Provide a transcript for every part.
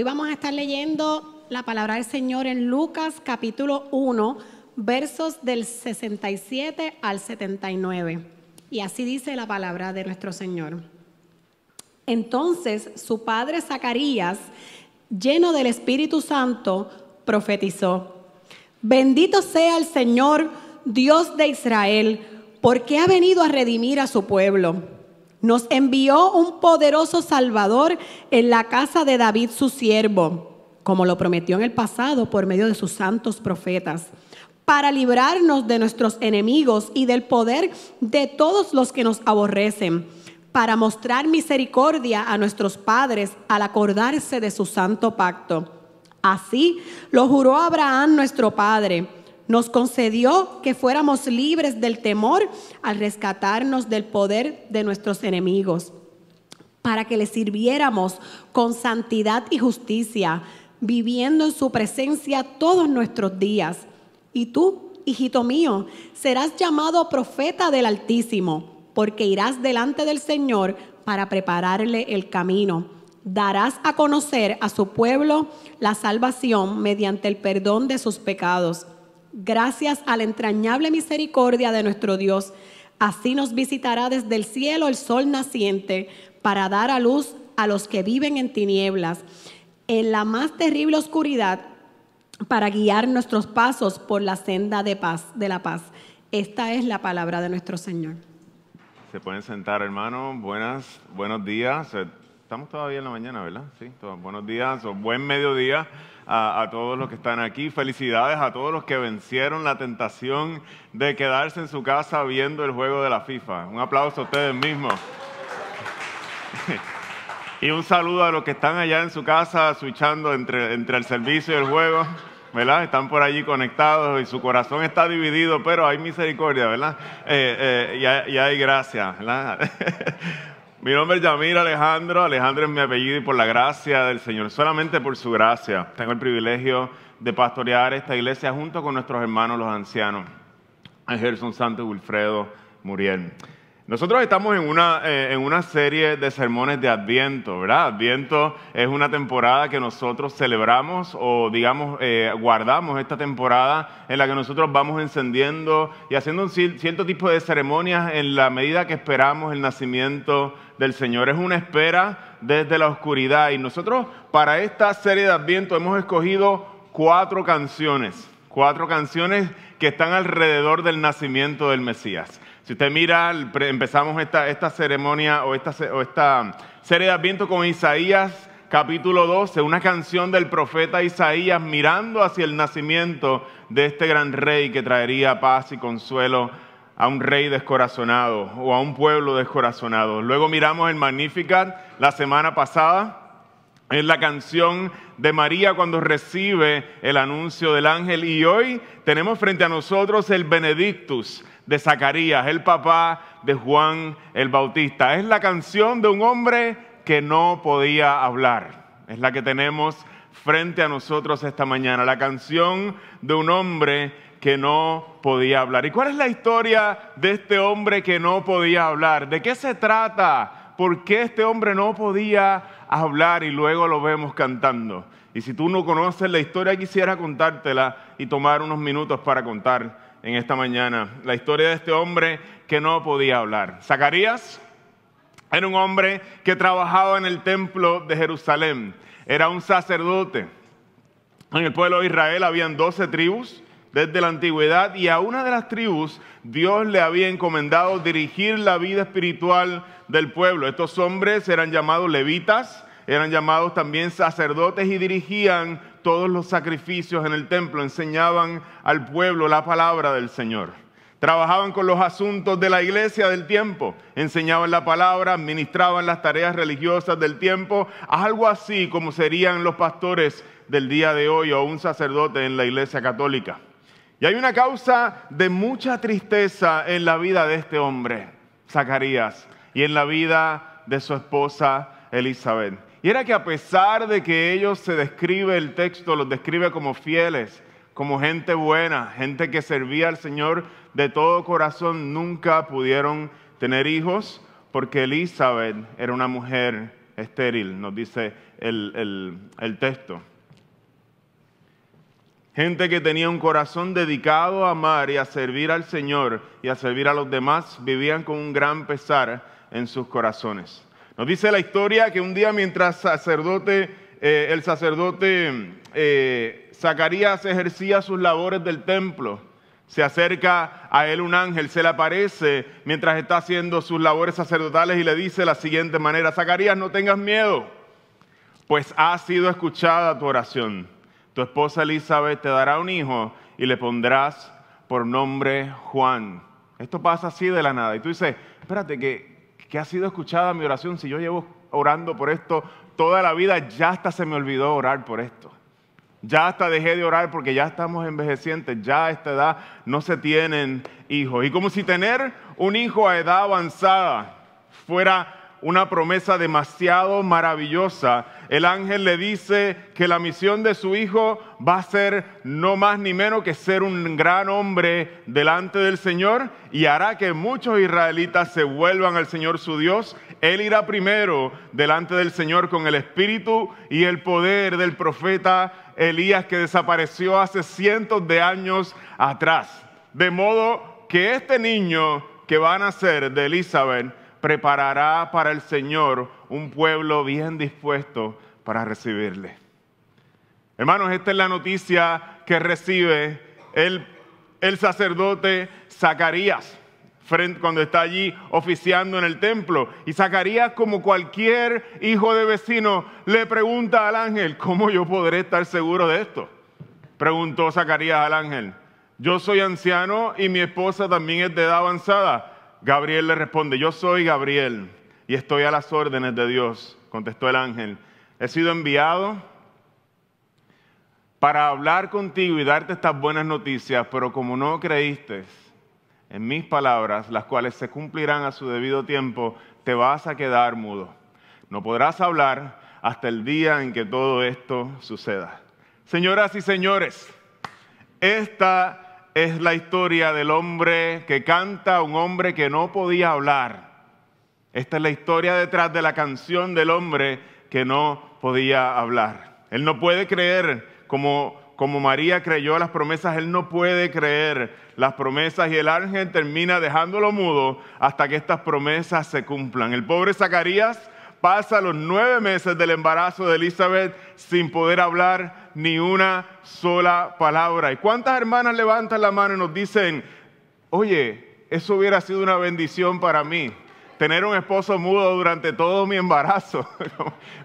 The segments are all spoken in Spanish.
Hoy vamos a estar leyendo la palabra del Señor en Lucas capítulo 1, versos del 67 al 79. Y así dice la palabra de nuestro Señor. Entonces su padre Zacarías, lleno del Espíritu Santo, profetizó, bendito sea el Señor, Dios de Israel, porque ha venido a redimir a su pueblo. Nos envió un poderoso Salvador en la casa de David su siervo, como lo prometió en el pasado por medio de sus santos profetas, para librarnos de nuestros enemigos y del poder de todos los que nos aborrecen, para mostrar misericordia a nuestros padres al acordarse de su santo pacto. Así lo juró Abraham nuestro padre nos concedió que fuéramos libres del temor al rescatarnos del poder de nuestros enemigos, para que le sirviéramos con santidad y justicia, viviendo en su presencia todos nuestros días. Y tú, hijito mío, serás llamado profeta del Altísimo, porque irás delante del Señor para prepararle el camino. Darás a conocer a su pueblo la salvación mediante el perdón de sus pecados Gracias a la entrañable misericordia de nuestro Dios, así nos visitará desde el cielo el sol naciente para dar a luz a los que viven en tinieblas, en la más terrible oscuridad, para guiar nuestros pasos por la senda de paz, de la paz. Esta es la palabra de nuestro Señor. Se pueden sentar, hermanos. Buenas, buenos días. Estamos todavía en la mañana, ¿verdad? Sí, buenos días o buen mediodía a, todos los que están aquí. Felicidades a todos los que vencieron la tentación de quedarse en su casa viendo el juego de la FIFA. Un aplauso a ustedes mismos. y un saludo a los que están allá en su casa switchando entre, entre el servicio y el juego. ¿verdad? Están por allí conectados y su corazón está dividido, pero hay misericordia, ¿verdad? Eh, eh, y, hay gracia, ¿verdad? Mi nombre es Yamir Alejandro. Alejandro es mi apellido y por la gracia del Señor, solamente por su gracia, tengo el privilegio de pastorear esta iglesia junto con nuestros hermanos los ancianos, Gerson Santo y Wilfredo Muriel. Nosotros estamos en una, eh, en una serie de sermones de Adviento, ¿verdad? Adviento es una temporada que nosotros celebramos o, digamos, eh, guardamos esta temporada en la que nosotros vamos encendiendo y haciendo un cierto tipo de ceremonias en la medida que esperamos el nacimiento del Señor. Es una espera desde la oscuridad y nosotros para esta serie de Adviento hemos escogido cuatro canciones, cuatro canciones que están alrededor del nacimiento del Mesías. Si usted mira, empezamos esta, esta ceremonia o esta, o esta serie de Adviento con Isaías capítulo 12, una canción del profeta Isaías mirando hacia el nacimiento de este gran rey que traería paz y consuelo a un rey descorazonado o a un pueblo descorazonado. Luego miramos el Magnificat la semana pasada, es la canción de María cuando recibe el anuncio del ángel y hoy tenemos frente a nosotros el Benedictus, de Zacarías, el papá de Juan el Bautista. Es la canción de un hombre que no podía hablar. Es la que tenemos frente a nosotros esta mañana. La canción de un hombre que no podía hablar. ¿Y cuál es la historia de este hombre que no podía hablar? ¿De qué se trata? ¿Por qué este hombre no podía hablar y luego lo vemos cantando? Y si tú no conoces la historia, quisiera contártela y tomar unos minutos para contar en esta mañana la historia de este hombre que no podía hablar. Zacarías era un hombre que trabajaba en el templo de Jerusalén, era un sacerdote. En el pueblo de Israel habían doce tribus desde la antigüedad y a una de las tribus Dios le había encomendado dirigir la vida espiritual del pueblo. Estos hombres eran llamados levitas, eran llamados también sacerdotes y dirigían todos los sacrificios en el templo, enseñaban al pueblo la palabra del Señor. Trabajaban con los asuntos de la iglesia del tiempo, enseñaban la palabra, administraban las tareas religiosas del tiempo, algo así como serían los pastores del día de hoy o un sacerdote en la iglesia católica. Y hay una causa de mucha tristeza en la vida de este hombre, Zacarías, y en la vida de su esposa Elizabeth. Y era que a pesar de que ellos se describe el texto, los describe como fieles, como gente buena, gente que servía al Señor de todo corazón, nunca pudieron tener hijos porque Elizabeth era una mujer estéril, nos dice el, el texto. Gente que tenía un corazón dedicado a amar y a servir al Señor y a servir a los demás, vivían con un gran pesar en sus corazones. Nos dice la historia que un día mientras sacerdote, eh, el sacerdote eh, Zacarías ejercía sus labores del templo, se acerca a él un ángel, se le aparece mientras está haciendo sus labores sacerdotales y le dice de la siguiente manera, Zacarías, no tengas miedo, pues ha sido escuchada tu oración tu esposa Elizabeth te dará un hijo y le pondrás por nombre Juan. Esto pasa así de la nada. Y tú dices, espérate, que, que ha sido escuchada mi oración. Si yo llevo orando por esto toda la vida, ya hasta se me olvidó orar por esto. Ya hasta dejé de orar porque ya estamos envejecientes, ya a esta edad no se tienen hijos. Y como si tener un hijo a edad avanzada fuera una promesa demasiado maravillosa. El ángel le dice que la misión de su hijo va a ser no más ni menos que ser un gran hombre delante del Señor y hará que muchos israelitas se vuelvan al Señor su Dios. Él irá primero delante del Señor con el espíritu y el poder del profeta Elías que desapareció hace cientos de años atrás. De modo que este niño que va a nacer de Elizabeth preparará para el Señor un pueblo bien dispuesto para recibirle. Hermanos, esta es la noticia que recibe el, el sacerdote Zacarías cuando está allí oficiando en el templo. Y Zacarías, como cualquier hijo de vecino, le pregunta al ángel, ¿cómo yo podré estar seguro de esto? Preguntó Zacarías al ángel. Yo soy anciano y mi esposa también es de edad avanzada. Gabriel le responde, yo soy Gabriel y estoy a las órdenes de Dios, contestó el ángel. He sido enviado para hablar contigo y darte estas buenas noticias, pero como no creíste en mis palabras, las cuales se cumplirán a su debido tiempo, te vas a quedar mudo. No podrás hablar hasta el día en que todo esto suceda. Señoras y señores, esta es la historia del hombre que canta, un hombre que no podía hablar. Esta es la historia detrás de la canción del hombre que no podía hablar. Él no puede creer como, como María creyó las promesas, él no puede creer las promesas y el ángel termina dejándolo mudo hasta que estas promesas se cumplan. El pobre Zacarías pasa los nueve meses del embarazo de Elizabeth sin poder hablar ni una sola palabra. ¿Y cuántas hermanas levantan la mano y nos dicen, oye, eso hubiera sido una bendición para mí, tener un esposo mudo durante todo mi embarazo?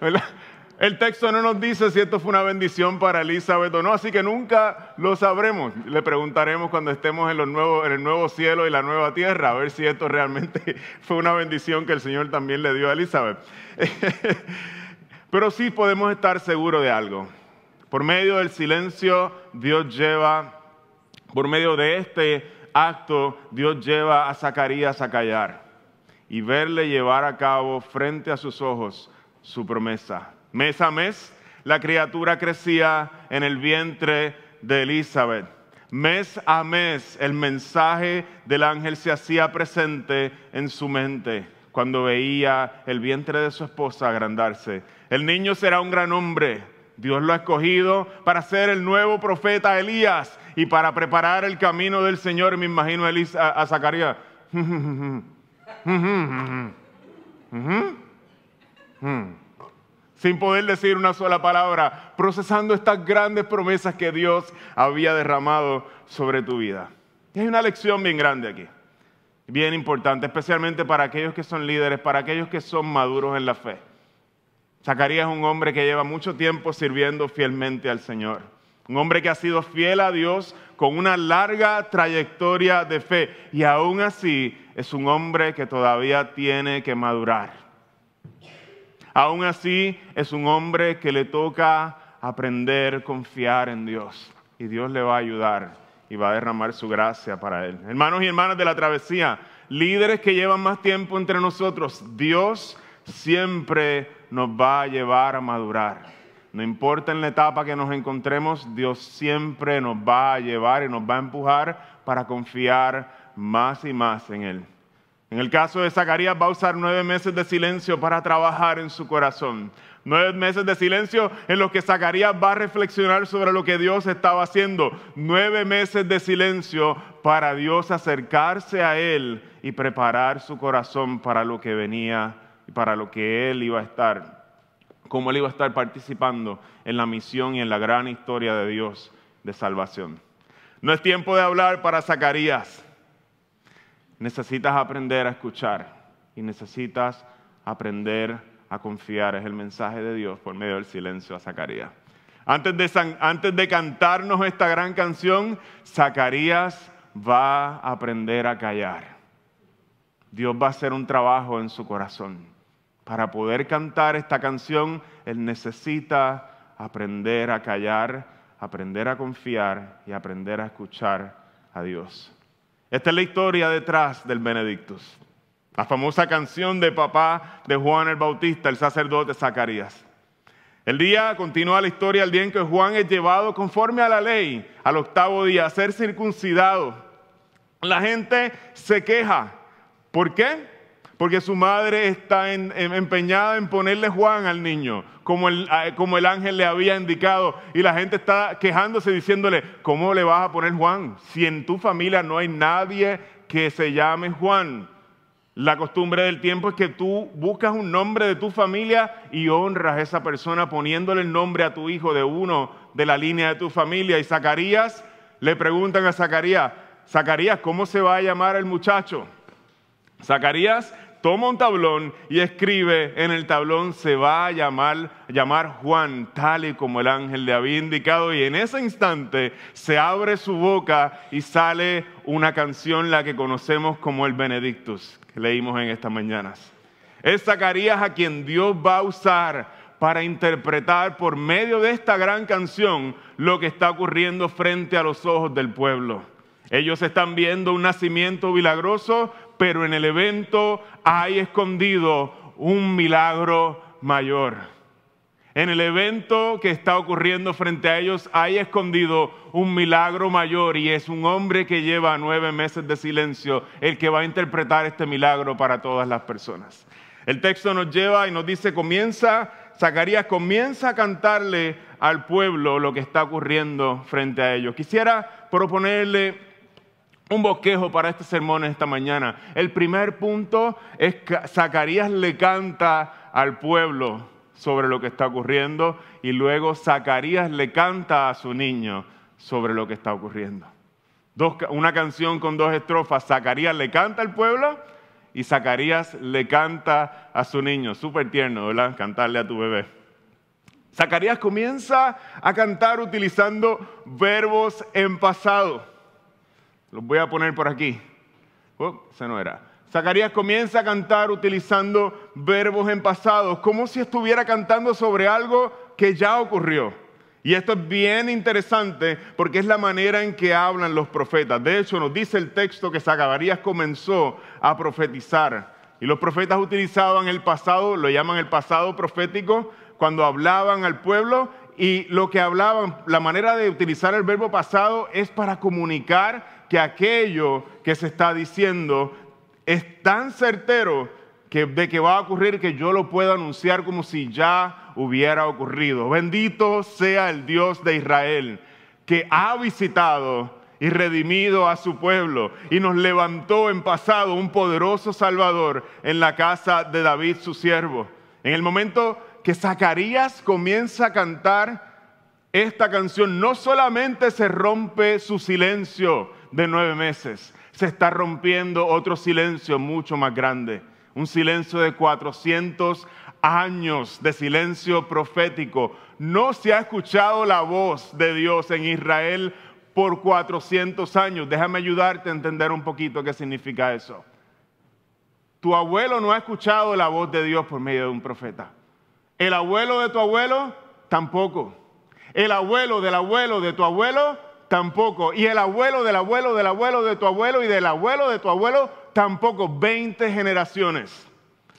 El texto no nos dice si esto fue una bendición para Elizabeth o no, así que nunca lo sabremos. Le preguntaremos cuando estemos en, en el nuevo cielo y la nueva tierra, a ver si esto realmente fue una bendición que el Señor también le dio a Elizabeth. Pero sí podemos estar seguros de algo. Por medio del silencio, Dios lleva, por medio de este acto, Dios lleva a Zacarías a callar y verle llevar a cabo frente a sus ojos su promesa Mes a mes, la criatura crecía en el vientre de Elizabeth. Mes a mes, el mensaje del ángel se hacía presente en su mente cuando veía el vientre de su esposa agrandarse. El niño será un gran hombre. Dios lo ha escogido para ser el nuevo profeta Elías y para preparar el camino del Señor. Me imagino a, a Zacarías. Sin poder decir una sola palabra, procesando estas grandes promesas que Dios había derramado sobre tu vida. Y hay una lección bien grande aquí, bien importante, especialmente para aquellos que son líderes, para aquellos que son maduros en la fe. Zacarías es un hombre que lleva mucho tiempo sirviendo fielmente al Señor. Un hombre que ha sido fiel a Dios con una larga trayectoria de fe y aún así es un hombre que todavía tiene que madurar. Aún así es un hombre que le toca aprender a confiar en Dios y Dios le va a ayudar y va a derramar su gracia para él. Hermanos y hermanas de la travesía, líderes que llevan más tiempo entre nosotros, Dios siempre nos va a llevar a madurar. No importa en la etapa que nos encontremos, Dios siempre nos va a llevar y nos va a empujar para confiar más y más en Él. En el caso de Zacarías va a usar nueve meses de silencio para trabajar en su corazón, Nueve meses de silencio en los que Zacarías va a reflexionar sobre lo que Dios estaba haciendo. Nueve meses de silencio para Dios acercarse a Él y preparar su corazón para lo que venía y para lo que Él iba a estar, cómo Él iba a estar participando en la misión y en la gran historia de Dios de salvación. No es tiempo de hablar para Zacarías. Necesitas aprender a escuchar y necesitas aprender a confiar. Es el mensaje de Dios por medio del silencio a Zacarías. Antes de, antes de cantarnos esta gran canción, Zacarías va a aprender a callar. Dios va a hacer un trabajo en su corazón. Para poder cantar esta canción, Él necesita aprender a callar, aprender a confiar y aprender a escuchar a Dios. Esta es la historia detrás del Benedictus. La famosa canción de papá de Juan el Bautista, el sacerdote Zacarías. El día continúa la historia, el día en que Juan es llevado conforme a la ley al octavo día a ser circuncidado. La gente se queja. ¿Por qué? Porque su madre está empeñada en ponerle Juan al niño, como el, como el ángel le había indicado. Y la gente está quejándose diciéndole, ¿cómo le vas a poner Juan? Si en tu familia no hay nadie que se llame Juan. La costumbre del tiempo es que tú buscas un nombre de tu familia y honras a esa persona poniéndole el nombre a tu hijo de uno de la línea de tu familia. Y Zacarías, le preguntan a Zacarías, Zacarías, ¿cómo se va a llamar el muchacho? Zacarías toma un tablón y escribe en el tablón se va a llamar, llamar Juan, tal y como el ángel le había indicado, y en ese instante se abre su boca y sale una canción, la que conocemos como el Benedictus leímos en estas mañanas. Es Zacarías a quien Dios va a usar para interpretar por medio de esta gran canción lo que está ocurriendo frente a los ojos del pueblo. Ellos están viendo un nacimiento milagroso, pero en el evento hay escondido un milagro mayor. En el evento que está ocurriendo frente a ellos hay escondido un milagro mayor y es un hombre que lleva nueve meses de silencio el que va a interpretar este milagro para todas las personas. El texto nos lleva y nos dice, comienza, Zacarías comienza a cantarle al pueblo lo que está ocurriendo frente a ellos. Quisiera proponerle un bosquejo para este sermón esta mañana. El primer punto es que Zacarías le canta al pueblo sobre lo que está ocurriendo y luego Zacarías le canta a su niño sobre lo que está ocurriendo. una canción con dos estrofas, Zacarías le canta al pueblo y Zacarías le canta a su niño. Súper tierno, ¿verdad? Cantarle a tu bebé. Zacarías comienza a cantar utilizando verbos en pasado. Los voy a poner por aquí. Oh, no era. Zacarías comienza a cantar utilizando verbos en pasado, como si estuviera cantando sobre algo que ya ocurrió. Y esto es bien interesante porque es la manera en que hablan los profetas. De hecho, nos dice el texto que Zacarías comenzó a profetizar. Y los profetas utilizaban el pasado, lo llaman el pasado profético, cuando hablaban al pueblo. Y lo que hablaban, la manera de utilizar el verbo pasado es para comunicar que aquello que se está diciendo es tan certero que, de que va a ocurrir que yo lo puedo anunciar como si ya hubiera ocurrido. Bendito sea el Dios de Israel, que ha visitado y redimido a su pueblo y nos levantó en pasado un poderoso Salvador en la casa de David, su siervo. En el momento que Zacarías comienza a cantar esta canción, no solamente se rompe su silencio de nueve meses, se está rompiendo otro silencio mucho más grande, un silencio de 400 años de silencio profético. No se ha escuchado la voz de Dios en Israel por 400 años. Déjame ayudarte a entender un poquito qué significa eso. Tu abuelo no ha escuchado la voz de Dios por medio de un profeta. El abuelo de tu abuelo tampoco. El abuelo del abuelo de tu abuelo tampoco. Y el abuelo del abuelo del abuelo de tu abuelo y del abuelo de tu abuelo tampoco. Veinte generaciones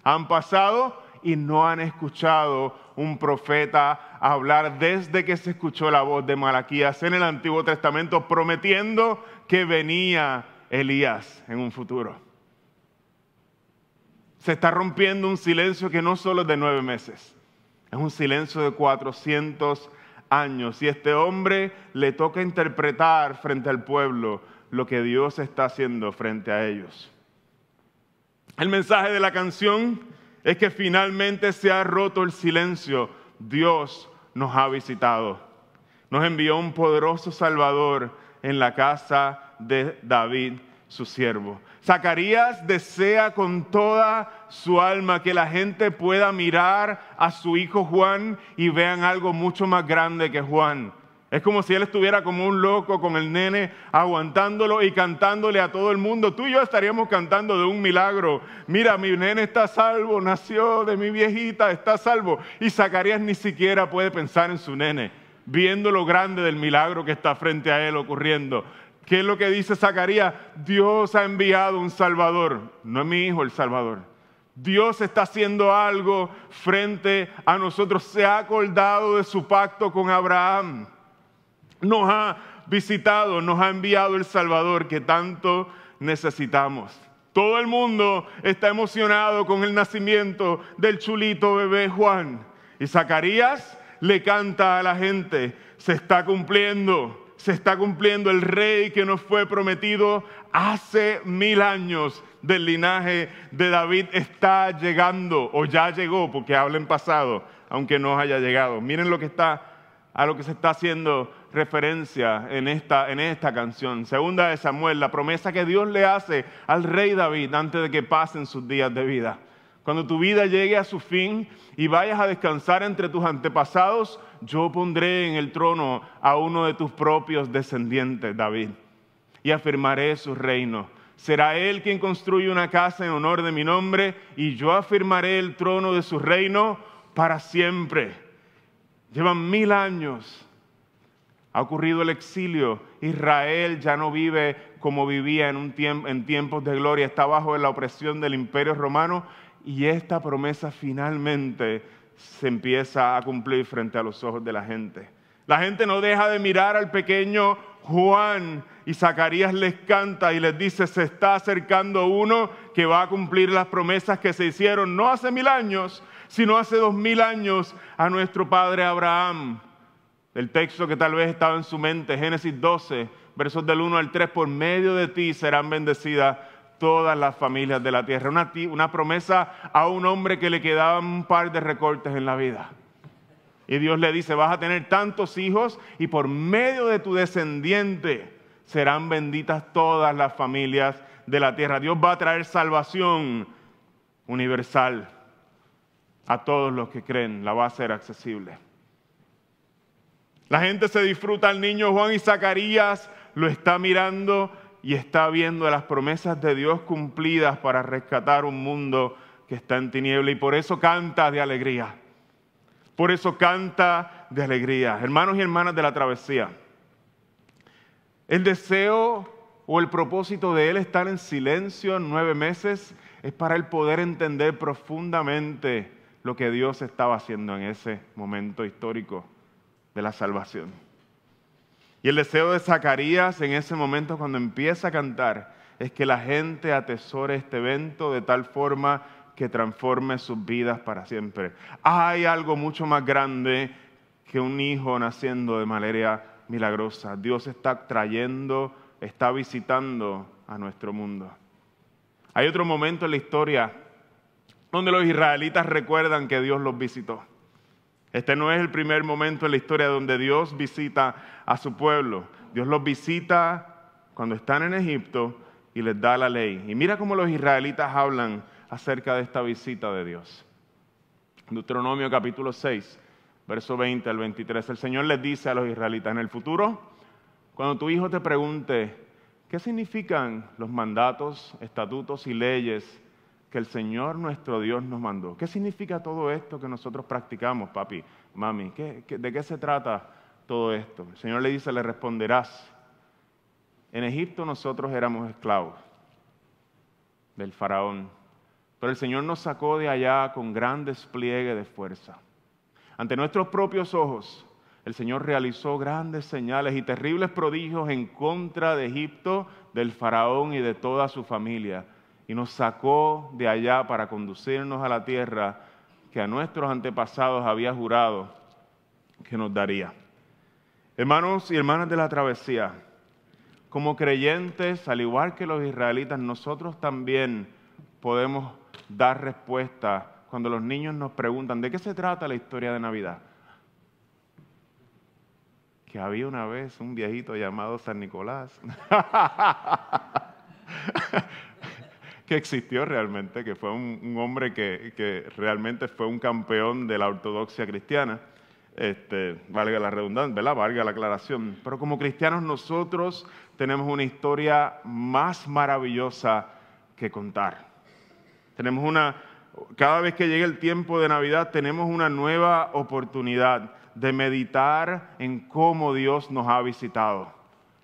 han pasado y no han escuchado un profeta hablar desde que se escuchó la voz de Malaquías en el Antiguo Testamento prometiendo que venía Elías en un futuro. Se está rompiendo un silencio que no solo es de nueve meses, Es un silencio de 400 años. Y este hombre le toca interpretar frente al pueblo lo que Dios está haciendo frente a ellos. El mensaje de la canción es que finalmente se ha roto el silencio. Dios nos ha visitado. Nos envió un poderoso Salvador en la casa de David, su siervo. Zacarías desea con toda su alma que la gente pueda mirar a su hijo Juan y vean algo mucho más grande que Juan. Es como si él estuviera como un loco con el nene aguantándolo y cantándole a todo el mundo. Tú y yo estaríamos cantando de un milagro. Mira, mi nene está salvo, nació de mi viejita, está salvo. Y Zacarías ni siquiera puede pensar en su nene, viendo lo grande del milagro que está frente a él ocurriendo. ¿Qué es lo que dice Zacarías? Dios ha enviado un Salvador. No es mi hijo el Salvador. Dios está haciendo algo frente a nosotros. Se ha acordado de su pacto con Abraham nos ha visitado, nos ha enviado el Salvador que tanto necesitamos. Todo el mundo está emocionado con el nacimiento del chulito bebé Juan. Y Zacarías le canta a la gente, se está cumpliendo, se está cumpliendo el rey que nos fue prometido hace mil años del linaje de David está llegando o ya llegó, porque habla en pasado, aunque no haya llegado. Miren lo que está a lo que se está haciendo referencia en esta, en esta canción. Segunda de Samuel, la promesa que Dios le hace al rey David antes de que pasen sus días de vida. Cuando tu vida llegue a su fin y vayas a descansar entre tus antepasados, yo pondré en el trono a uno de tus propios descendientes, David, y afirmaré su reino. Será él quien construye una casa en honor de mi nombre y yo afirmaré el trono de su reino para siempre. Llevan mil años ha ocurrido el exilio. Israel ya no vive como vivía en, en tiempos de gloria, está bajo la opresión del imperio romano y esta promesa finalmente se empieza a cumplir frente a los ojos de la gente. La gente no deja de mirar al pequeño Juan y Zacarías les canta y les dice, se está acercando uno que va a cumplir las promesas que se hicieron no hace mil años, sino hace dos mil años a nuestro padre Abraham el texto que tal vez estaba en su mente, Génesis 12, versos del 1 al 3, por medio de ti serán bendecidas todas las familias de la tierra. Una, una promesa a un hombre que le quedaban un par de recortes en la vida. Y Dios le dice, vas a tener tantos hijos y por medio de tu descendiente serán benditas todas las familias de la tierra. Dios va a traer salvación universal a todos los que creen, la va a hacer accesible. La gente se disfruta al niño Juan y Zacarías, lo está mirando y está viendo las promesas de Dios cumplidas para rescatar un mundo que está en tiniebla y por eso canta de alegría. Por eso canta de alegría. Hermanos y hermanas de la travesía, el deseo o el propósito de Él estar en silencio nueve meses es para Él poder entender profundamente lo que Dios estaba haciendo en ese momento histórico de la salvación. Y el deseo de Zacarías en ese momento cuando empieza a cantar es que la gente atesore este evento de tal forma que transforme sus vidas para siempre. Hay algo mucho más grande que un hijo naciendo de manera milagrosa. Dios está trayendo, está visitando a nuestro mundo. Hay otro momento en la historia donde los israelitas recuerdan que Dios los visitó. Este no es el primer momento en la historia donde Dios visita a su pueblo. Dios los visita cuando están en Egipto y les da la ley. Y mira cómo los israelitas hablan acerca de esta visita de Dios. Deuteronomio capítulo 6, verso 20 al 23. El Señor les dice a los israelitas, en el futuro, cuando tu hijo te pregunte, ¿qué significan los mandatos, estatutos y leyes que el Señor nuestro Dios nos mandó. ¿Qué significa todo esto que nosotros practicamos, papi, mami? de qué se trata todo esto? El Señor le dice, le responderás. En Egipto nosotros éramos esclavos del faraón, pero el Señor nos sacó de allá con gran despliegue de fuerza. Ante nuestros propios ojos, el Señor realizó grandes señales y terribles prodigios en contra de Egipto, del faraón y de toda su familia y nos sacó de allá para conducirnos a la tierra que a nuestros antepasados había jurado que nos daría. Hermanos y hermanas de la travesía, como creyentes, al igual que los israelitas, nosotros también podemos dar respuesta cuando los niños nos preguntan, ¿de qué se trata la historia de Navidad? Que había una vez un viejito llamado San Nicolás, que existió realmente, que fue un, hombre que, realmente fue un campeón de la ortodoxia cristiana este, valga la redundancia, ¿verdad? Valga la aclaración. Pero como cristianos nosotros tenemos una historia más maravillosa que contar. Tenemos una, cada vez que llega el tiempo de Navidad, tenemos una nueva oportunidad de meditar en cómo Dios nos ha visitado.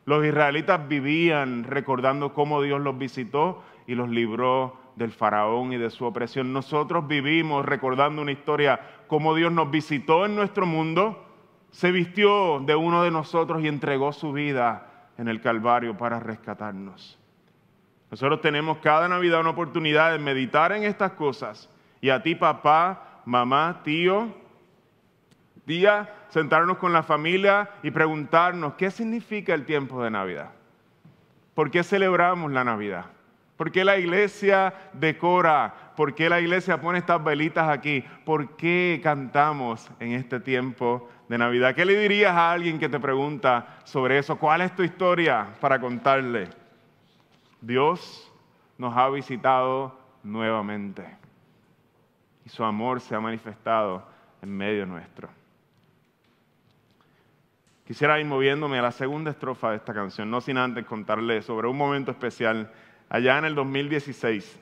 Los israelitas vivían recordando cómo Dios los visitó y los libró del faraón y de su opresión. Nosotros vivimos recordando una historia como Dios nos visitó en nuestro mundo, se vistió de uno de nosotros y entregó su vida en el Calvario para rescatarnos. Nosotros tenemos cada Navidad una oportunidad de meditar en estas cosas. Y a ti, papá, mamá, tío, tía, sentarnos con la familia y preguntarnos qué significa el tiempo de Navidad. ¿Por qué celebramos la Navidad? ¿Por qué la iglesia decora? ¿Por qué la iglesia pone estas velitas aquí? ¿Por qué cantamos en este tiempo de Navidad? ¿Qué le dirías a alguien que te pregunta sobre eso? ¿Cuál es tu historia para contarle? Dios nos ha visitado nuevamente y su amor se ha manifestado en medio nuestro. Quisiera ir moviéndome a la segunda estrofa de esta canción, no sin antes contarle sobre un momento especial allá en el 2016.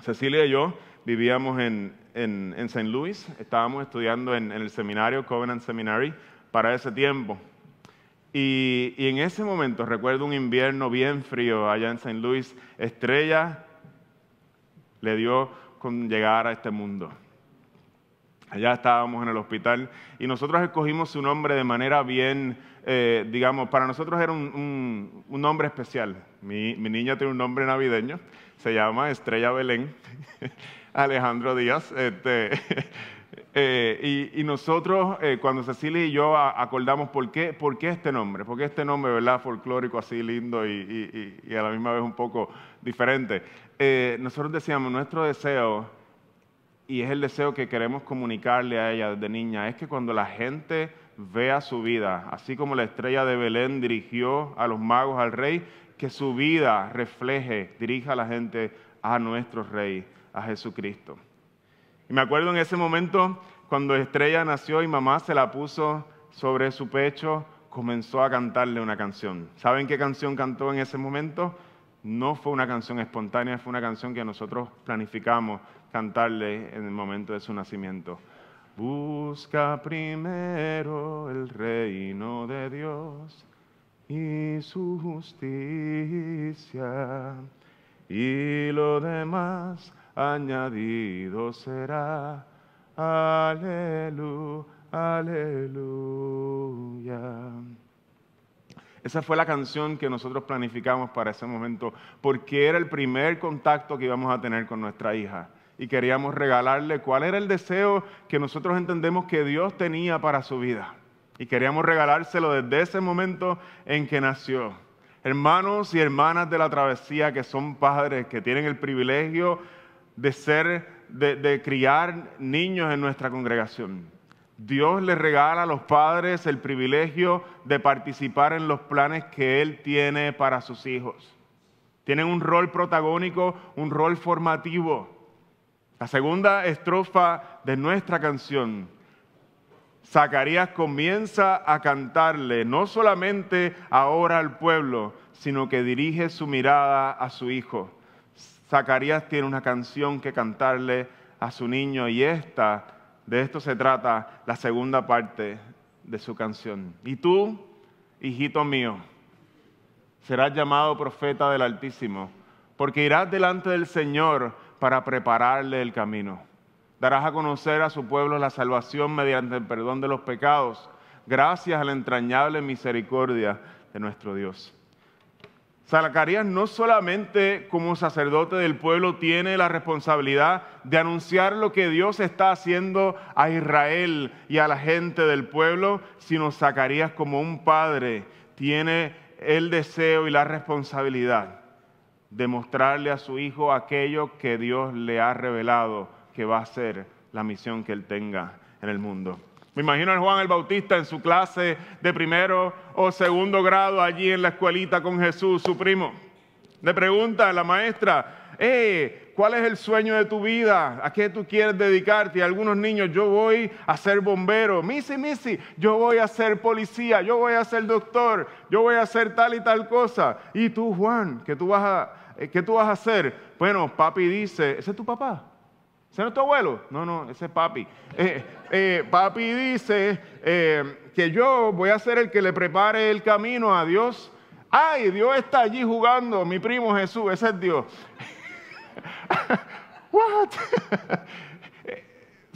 Cecilia y yo vivíamos en, en, St. Louis, estábamos estudiando en, el seminario, Covenant Seminary, para ese tiempo. Y, y, en ese momento recuerdo un invierno bien frío allá en St. Louis, Estrella le dio con llegar a este mundo. Allá estábamos en el hospital y nosotros escogimos su nombre de manera bien, eh, digamos, para nosotros era un, nombre especial. Mi, niña tiene un nombre navideño, se llama Estrella Belén, Alejandro Díaz. Este, eh, y, nosotros, eh, cuando Cecilia y yo acordamos por qué, por qué este nombre, por qué este nombre, ¿verdad? Folclórico, así lindo y, y a la misma vez un poco diferente. nosotros decíamos, nuestro deseo y es el deseo que queremos comunicarle a ella desde niña, es que cuando la gente vea su vida, así como la estrella de Belén dirigió a los magos al rey, que su vida refleje, dirija a la gente a nuestro rey, a Jesucristo. Y me acuerdo en ese momento cuando Estrella nació y mamá se la puso sobre su pecho, comenzó a cantarle una canción. ¿Saben qué canción cantó en ese momento? No fue una canción espontánea, fue una canción que nosotros planificamos cantarle en el momento de su nacimiento. Busca primero el reino de Dios y su justicia, y lo demás añadido será. Aleluya, aleluya. Esa fue la canción que nosotros planificamos para ese momento, porque era el primer contacto que íbamos a tener con nuestra hija y queríamos regalarle cuál era el deseo que nosotros entendemos que Dios tenía para su vida. Y queríamos regalárselo desde ese momento en que nació. Hermanos y hermanas de la travesía que son padres, que tienen el privilegio de ser, de, de criar niños en nuestra congregación. Dios les regala a los padres el privilegio de participar en los planes que Él tiene para sus hijos. Tienen un rol protagónico, un rol formativo. La segunda estrofa de nuestra canción, Zacarías comienza a cantarle no solamente ahora al pueblo, sino que dirige su mirada a su hijo. Zacarías tiene una canción que cantarle a su niño y esta, de esto se trata la segunda parte de su canción. Y tú, hijito mío, serás llamado profeta del Altísimo, porque irás delante del Señor para prepararle el camino. Darás a conocer a su pueblo la salvación mediante el perdón de los pecados, gracias a la entrañable misericordia de nuestro Dios. Zacarías no solamente como sacerdote del pueblo tiene la responsabilidad de anunciar lo que Dios está haciendo a Israel y a la gente del pueblo, sino Zacarías como un padre tiene el deseo y la responsabilidad de mostrarle a su hijo aquello que Dios le ha revelado que va a ser la misión que él tenga en el mundo. Me imagino a Juan el Bautista en su clase de primero o segundo grado allí en la escuelita con Jesús, su primo. Le pregunta a la maestra, eh, ¿cuál es el sueño de tu vida? ¿A qué tú quieres dedicarte? Y algunos niños, yo voy a ser bombero. Missy, Missy, yo voy a ser policía, yo voy a ser doctor, yo voy a hacer tal y tal cosa. Y tú, Juan, ¿qué tú vas a, eh, qué tú vas a hacer? Bueno, papi dice, ¿ese es tu papá? ¿Ese no es tu abuelo? No, no, ese es papi. Eh, eh, papi dice eh, que yo voy a ser el que le prepare el camino a Dios. Ay, Dios está allí jugando, mi primo Jesús, ese es Dios. What?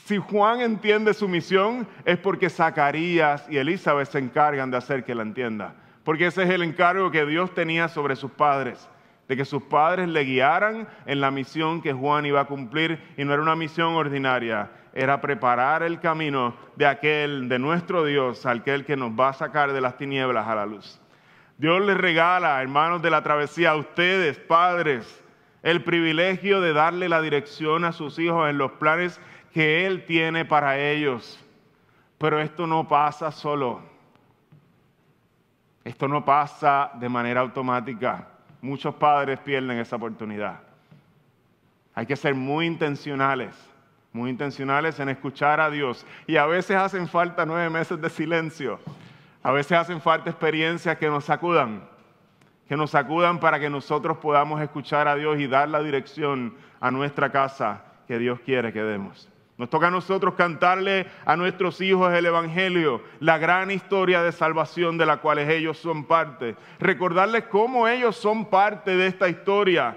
si Juan entiende su misión es porque Zacarías y Elizabeth se encargan de hacer que la entienda. Porque ese es el encargo que Dios tenía sobre sus padres de que sus padres le guiaran en la misión que Juan iba a cumplir y no era una misión ordinaria, era preparar el camino de aquel, de nuestro Dios, aquel que nos va a sacar de las tinieblas a la luz. Dios les regala, hermanos de la travesía, a ustedes, padres, el privilegio de darle la dirección a sus hijos en los planes que Él tiene para ellos. Pero esto no pasa solo. Esto no pasa de manera automática. Muchos padres pierden esa oportunidad. Hay que ser muy intencionales, muy intencionales en escuchar a Dios. Y a veces hacen falta nueve meses de silencio. A veces hacen falta experiencias que nos sacudan, que nos sacudan para que nosotros podamos escuchar a Dios y dar la dirección a nuestra casa que Dios quiere que demos. Nos toca a nosotros cantarle a nuestros hijos el Evangelio, la gran historia de salvación de la cual ellos son parte. Recordarles cómo ellos son parte de esta historia,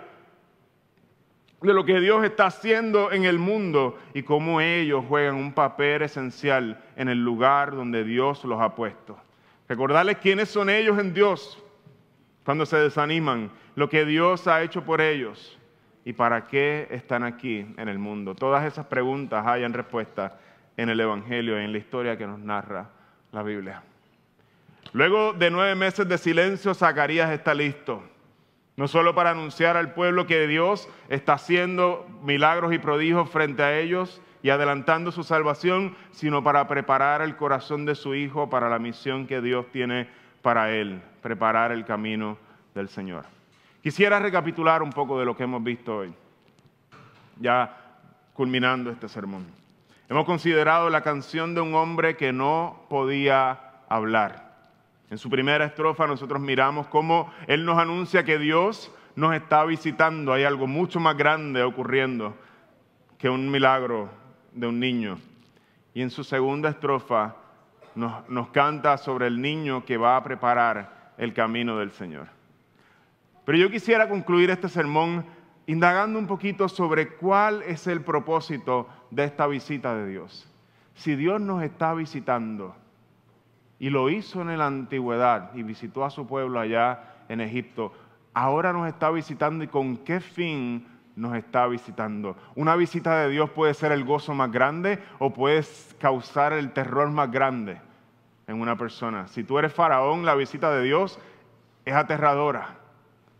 de lo que Dios está haciendo en el mundo y cómo ellos juegan un papel esencial en el lugar donde Dios los ha puesto. Recordarles quiénes son ellos en Dios cuando se desaniman, lo que Dios ha hecho por ellos y para qué están aquí en el mundo. Todas esas preguntas hayan respuesta en el Evangelio y en la historia que nos narra la Biblia. Luego de nueve meses de silencio, Zacarías está listo. No solo para anunciar al pueblo que Dios está haciendo milagros y prodigios frente a ellos y adelantando su salvación, sino para preparar el corazón de su hijo para la misión que Dios tiene para él, preparar el camino del Señor. Quisiera recapitular un poco de lo que hemos visto hoy, ya culminando este sermón. Hemos considerado la canción de un hombre que no podía hablar. En su primera estrofa nosotros miramos cómo Él nos anuncia que Dios nos está visitando. Hay algo mucho más grande ocurriendo que un milagro de un niño. Y en su segunda estrofa nos, nos canta sobre el niño que va a preparar el camino del Señor. Pero yo quisiera concluir este sermón indagando un poquito sobre cuál es el propósito de esta visita de Dios. Si Dios nos está visitando y lo hizo en la antigüedad y visitó a su pueblo allá en Egipto, ahora nos está visitando y con qué fin nos está visitando. Una visita de Dios puede ser el gozo más grande o puede causar el terror más grande en una persona. Si tú eres faraón, la visita de Dios es aterradora.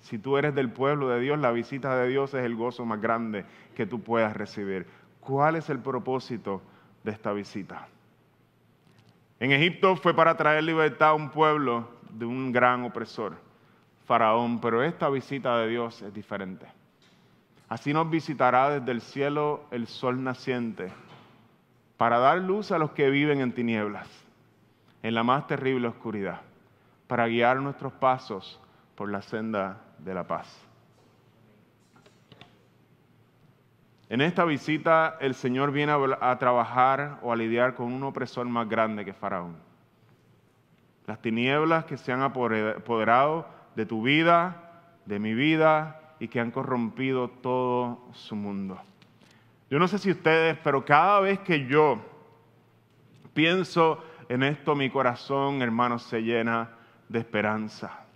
Si tú eres del pueblo de Dios, la visita de Dios es el gozo más grande que tú puedas recibir. ¿Cuál es el propósito de esta visita? En Egipto fue para traer libertad a un pueblo de un gran opresor, Faraón, pero esta visita de Dios es diferente. Así nos visitará desde el cielo el sol naciente, para dar luz a los que viven en tinieblas, en la más terrible oscuridad, para guiar nuestros pasos por la senda de la paz. En esta visita el Señor viene a, trabajar o a lidiar con un opresor más grande que Faraón. Las tinieblas que se han apoderado de tu vida, de mi vida y que han corrompido todo su mundo. Yo no sé si ustedes, pero cada vez que yo pienso en esto, mi corazón, hermanos, se llena de esperanza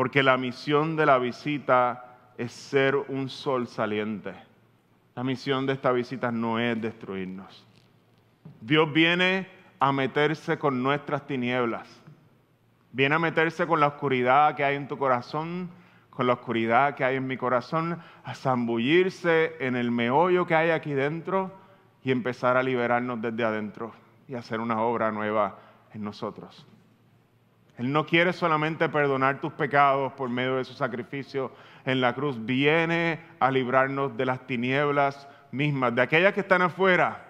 porque la misión de la visita es ser un sol saliente. La misión de esta visita no es destruirnos. Dios viene a meterse con nuestras tinieblas. Viene a meterse con la oscuridad que hay en tu corazón, con la oscuridad que hay en mi corazón, a zambullirse en el meollo que hay aquí dentro y empezar a liberarnos desde adentro y hacer una obra nueva en nosotros. Él no quiere solamente perdonar tus pecados por medio de su sacrificio en la cruz, viene a librarnos de las tinieblas mismas, de aquellas que están afuera,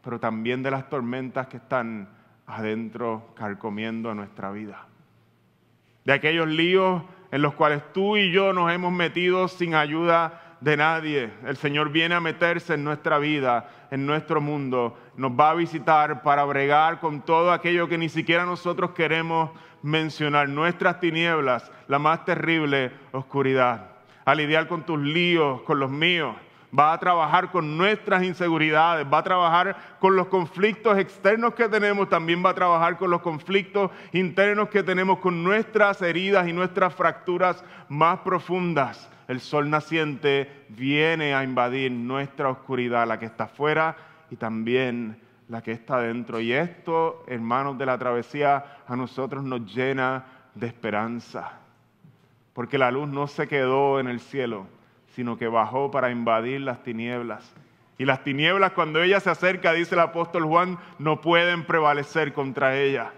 pero también de las tormentas que están adentro carcomiendo nuestra vida. De aquellos líos en los cuales tú y yo nos hemos metido sin ayuda de nadie. El Señor viene a meterse en nuestra vida, en nuestro mundo. Nos va a visitar para bregar con todo aquello que ni siquiera nosotros queremos mencionar. Nuestras tinieblas, la más terrible oscuridad. A lidiar con tus líos, con los míos. Va a trabajar con nuestras inseguridades, va a trabajar con los conflictos externos que tenemos, también va a trabajar con los conflictos internos que tenemos, con nuestras heridas y nuestras fracturas más profundas el sol naciente viene a invadir nuestra oscuridad, la que está afuera y también la que está dentro. Y esto, hermanos de la travesía, a nosotros nos llena de esperanza. Porque la luz no se quedó en el cielo, sino que bajó para invadir las tinieblas. Y las tinieblas, cuando ella se acerca, dice el apóstol Juan, no pueden prevalecer contra ella.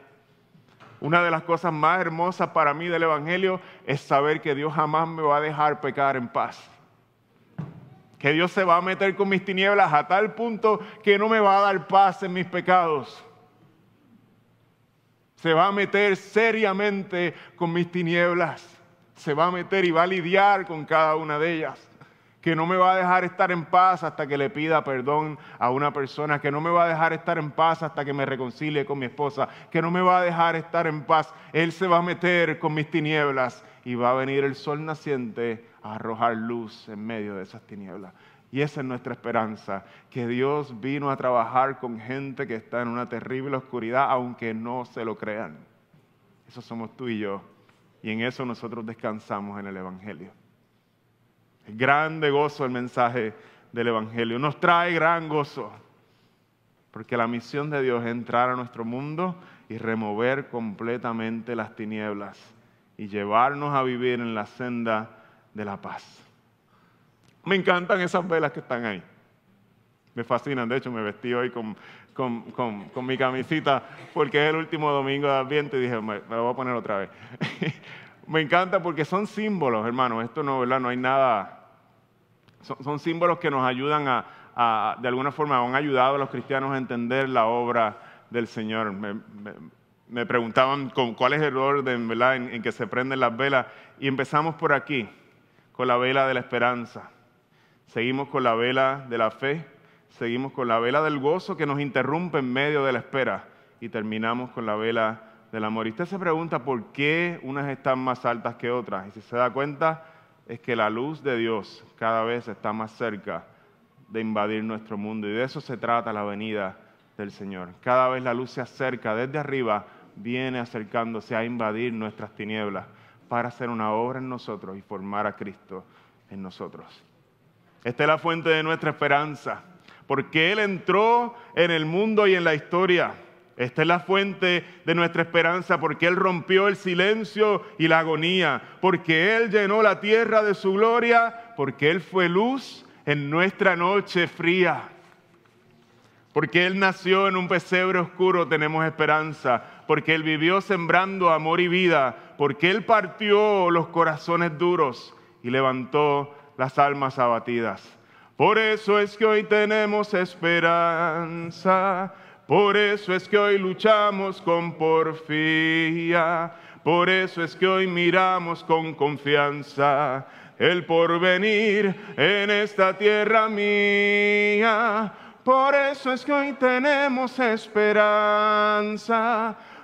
Una de las cosas más hermosas para mí del Evangelio es saber que Dios jamás me va a dejar pecar en paz. Que Dios se va a meter con mis tinieblas a tal punto que no me va a dar paz en mis pecados. Se va a meter seriamente con mis tinieblas. Se va a meter y va a lidiar con cada una de ellas que no me va a dejar estar en paz hasta que le pida perdón a una persona, que no me va a dejar estar en paz hasta que me reconcilie con mi esposa, que no me va a dejar estar en paz. Él se va a meter con mis tinieblas y va a venir el sol naciente a arrojar luz en medio de esas tinieblas. Y esa es nuestra esperanza, que Dios vino a trabajar con gente que está en una terrible oscuridad, aunque no se lo crean. Eso somos tú y yo. Y en eso nosotros descansamos en el Evangelio. Grande gozo el mensaje del Evangelio. Nos trae gran gozo. Porque la misión de Dios es entrar a nuestro mundo y remover completamente las tinieblas y llevarnos a vivir en la senda de la paz. Me encantan esas velas que están ahí. Me fascinan. De hecho, me vestí hoy con, con, mi camisita porque es el último domingo de Adviento y dije, me, me lo voy a poner otra vez. Me encanta porque son símbolos, hermano. Esto no, ¿verdad? No hay nada. Son, símbolos que nos ayudan a, de alguna forma, han ayudado a los cristianos a entender la obra del Señor. Me, preguntaban con, cuál es el orden, ¿verdad? En, en que se prenden las velas. Y empezamos por aquí, con la vela de la esperanza. Seguimos con la vela de la fe. Seguimos con la vela del gozo que nos interrumpe en medio de la espera. Y terminamos con la vela del amor. Y usted se pregunta por qué unas están más altas que otras. Y si se da cuenta, es que la luz de Dios cada vez está más cerca de invadir nuestro mundo. Y de eso se trata la venida del Señor. Cada vez la luz se acerca desde arriba, viene acercándose a invadir nuestras tinieblas para hacer una obra en nosotros y formar a Cristo en nosotros. Esta es la fuente de nuestra esperanza, porque Él entró en el mundo y en la historia esta es la fuente de nuestra esperanza porque Él rompió el silencio y la agonía, porque Él llenó la tierra de su gloria, porque Él fue luz en nuestra noche fría. Porque Él nació en un pesebre oscuro tenemos esperanza, porque Él vivió sembrando amor y vida, porque Él partió los corazones duros y levantó las almas abatidas. Por eso es que hoy tenemos esperanza por eso es que hoy luchamos con porfía, por eso es que hoy miramos con confianza el porvenir en esta tierra mía. Por eso es que hoy tenemos esperanza,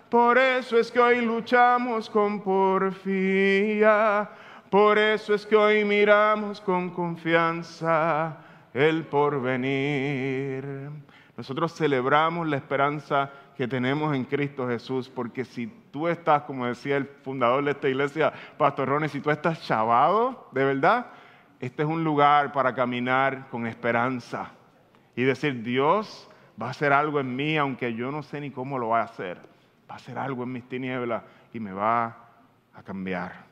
por eso es que hoy luchamos con porfía, por eso es que hoy miramos con confianza el porvenir. Nosotros celebramos la esperanza que tenemos en Cristo Jesús, porque si tú estás, como decía el fundador de esta iglesia, Pastor Ronnie, si tú estás chavado, de verdad, este es un lugar para caminar con esperanza y decir, Dios va a hacer algo en mí, aunque yo no sé ni cómo lo va a hacer. Va a hacer algo en mis tinieblas y me va a cambiar.